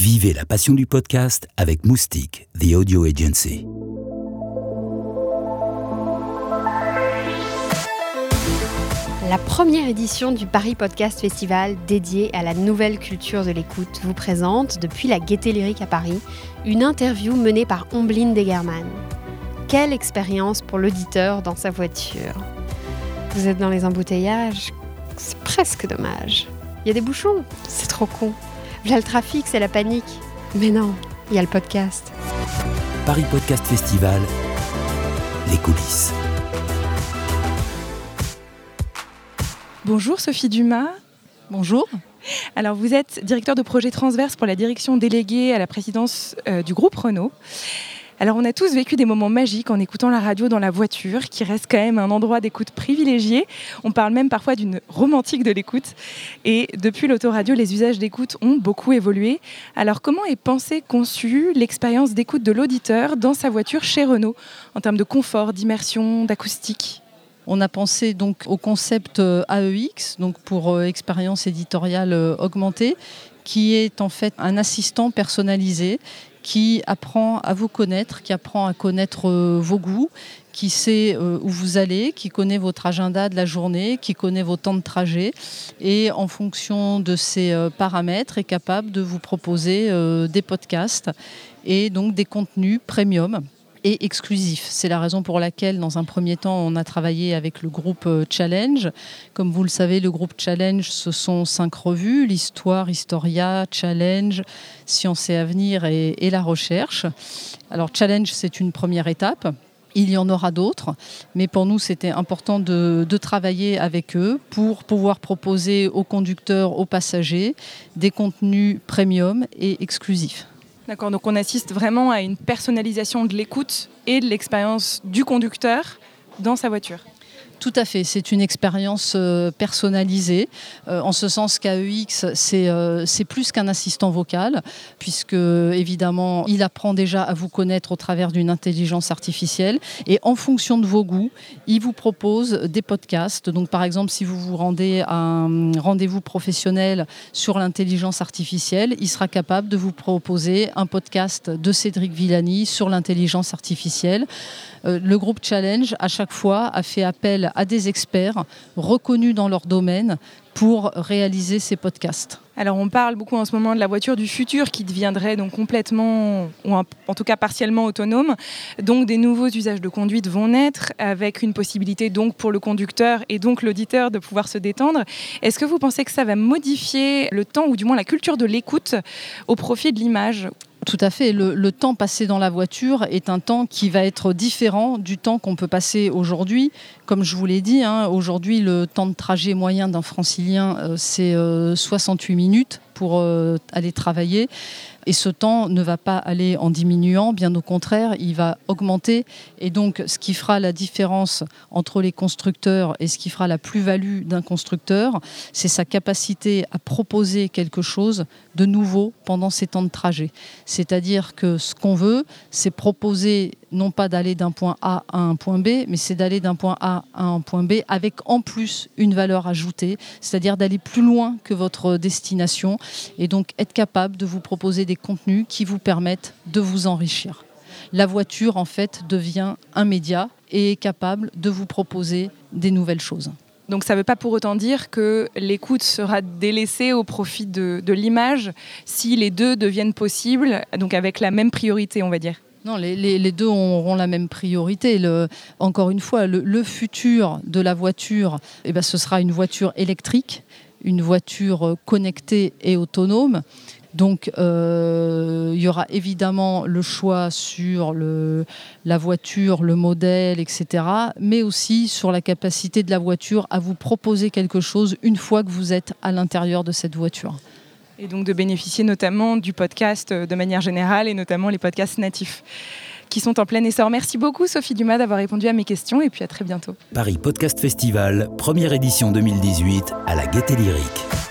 Vivez la passion du podcast avec Moustique, The Audio Agency. La première édition du Paris Podcast Festival dédiée à la nouvelle culture de l'écoute vous présente, depuis la Gaieté Lyrique à Paris, une interview menée par Ombline Degerman. Quelle expérience pour l'auditeur dans sa voiture Vous êtes dans les embouteillages C'est presque dommage. Il y a des bouchons? C'est trop con. Là, le trafic, c'est la panique. Mais non, il y a le podcast. Paris Podcast Festival, les coulisses. Bonjour Sophie Dumas. Bonjour. Alors vous êtes directeur de projet transverse pour la direction déléguée à la présidence euh, du groupe Renault. Alors on a tous vécu des moments magiques en écoutant la radio dans la voiture, qui reste quand même un endroit d'écoute privilégié. On parle même parfois d'une romantique de l'écoute. Et depuis l'autoradio, les usages d'écoute ont beaucoup évolué. Alors comment est pensée, conçue l'expérience d'écoute de l'auditeur dans sa voiture chez Renault, en termes de confort, d'immersion, d'acoustique? On a pensé donc au concept euh, AEX, donc pour euh, expérience éditoriale euh, augmentée, qui est en fait un assistant personnalisé qui apprend à vous connaître, qui apprend à connaître vos goûts, qui sait où vous allez, qui connaît votre agenda de la journée, qui connaît vos temps de trajet et en fonction de ces paramètres est capable de vous proposer des podcasts et donc des contenus premium et exclusif. C'est la raison pour laquelle, dans un premier temps, on a travaillé avec le groupe euh, Challenge. Comme vous le savez, le groupe Challenge, ce sont cinq revues l'histoire, Historia, Challenge, Science et Avenir et, la recherche. Alors, Challenge, c'est une première étape. Il y en aura d'autres, mais pour nous, c'était important de, travailler avec eux pour pouvoir proposer aux conducteurs, aux passagers, des contenus premium et exclusifs. D'accord, donc on assiste vraiment à une personnalisation de l'écoute et de l'expérience du conducteur dans sa voiture. Tout à fait, c'est une expérience euh, personnalisée, euh, en ce sens qu'AEX, euh, c'est plus qu'un assistant vocal, puisque évidemment, il apprend déjà à vous connaître au travers d'une intelligence artificielle, et en fonction de vos goûts, il vous propose des podcasts. Donc par exemple, si vous vous rendez à un rendez-vous professionnel sur l'intelligence artificielle, il sera capable de vous proposer un podcast de Cédric Villani sur l'intelligence artificielle. le groupe Challenge, à chaque fois, a fait appel à des experts reconnus dans leur domaine pour réaliser ces podcasts. Alors on parle beaucoup en ce moment de la voiture du futur qui deviendrait donc complètement ou en tout cas partiellement autonome. Donc des nouveaux usages de conduite vont naître avec une possibilité donc pour le conducteur et donc l'auditeur de pouvoir se détendre. Est-ce que vous pensez que ça va modifier le temps ou du moins la culture de l'écoute au profit de l'image? Tout à fait. Le, temps passé dans la voiture est un temps qui va être différent du temps qu'on peut passer aujourd'hui. Comme je vous l'ai dit, hein, aujourd'hui, le temps de trajet moyen d'un francilien, euh, c'est 68 euh, minutes pour euh, aller travailler. Et ce temps ne va pas aller en diminuant, bien au contraire, il va augmenter. Et donc, ce qui fera la différence entre les constructeurs et ce qui fera la plus-value d'un constructeur, c'est sa capacité à proposer quelque chose de nouveau pendant ces temps de trajet. C'est-à-dire que ce qu'on veut, c'est proposer non pas d'aller d'un point A à un point B, mais c'est d'aller d'un point A à un point B avec en plus une valeur ajoutée, c'est-à-dire d'aller plus loin que votre destination et donc être capable de vous proposer des contenus qui vous permettent de vous enrichir. La voiture, en fait, devient un média et est capable de vous proposer des nouvelles choses. Donc ça ne veut pas pour autant dire que l'écoute sera délaissée au profit de, l'image si les deux deviennent possibles, donc avec la même priorité, on va dire. Non, les, deux auront la même priorité. encore une fois, le, futur de la voiture, eh ben, ce sera une voiture électrique, une voiture connectée et autonome. Donc, euh, il y aura évidemment le choix sur la voiture, le modèle, etc., mais aussi sur la capacité de la voiture à vous proposer quelque chose une fois que vous êtes à l'intérieur de cette voiture et donc de bénéficier notamment du podcast euh, de manière générale et notamment les podcasts natifs qui sont en plein essor. Merci beaucoup Sophie Dumas d'avoir répondu à mes questions et puis à très bientôt. Paris Podcast Festival, première édition 2018 à la Gaîté Lyrique.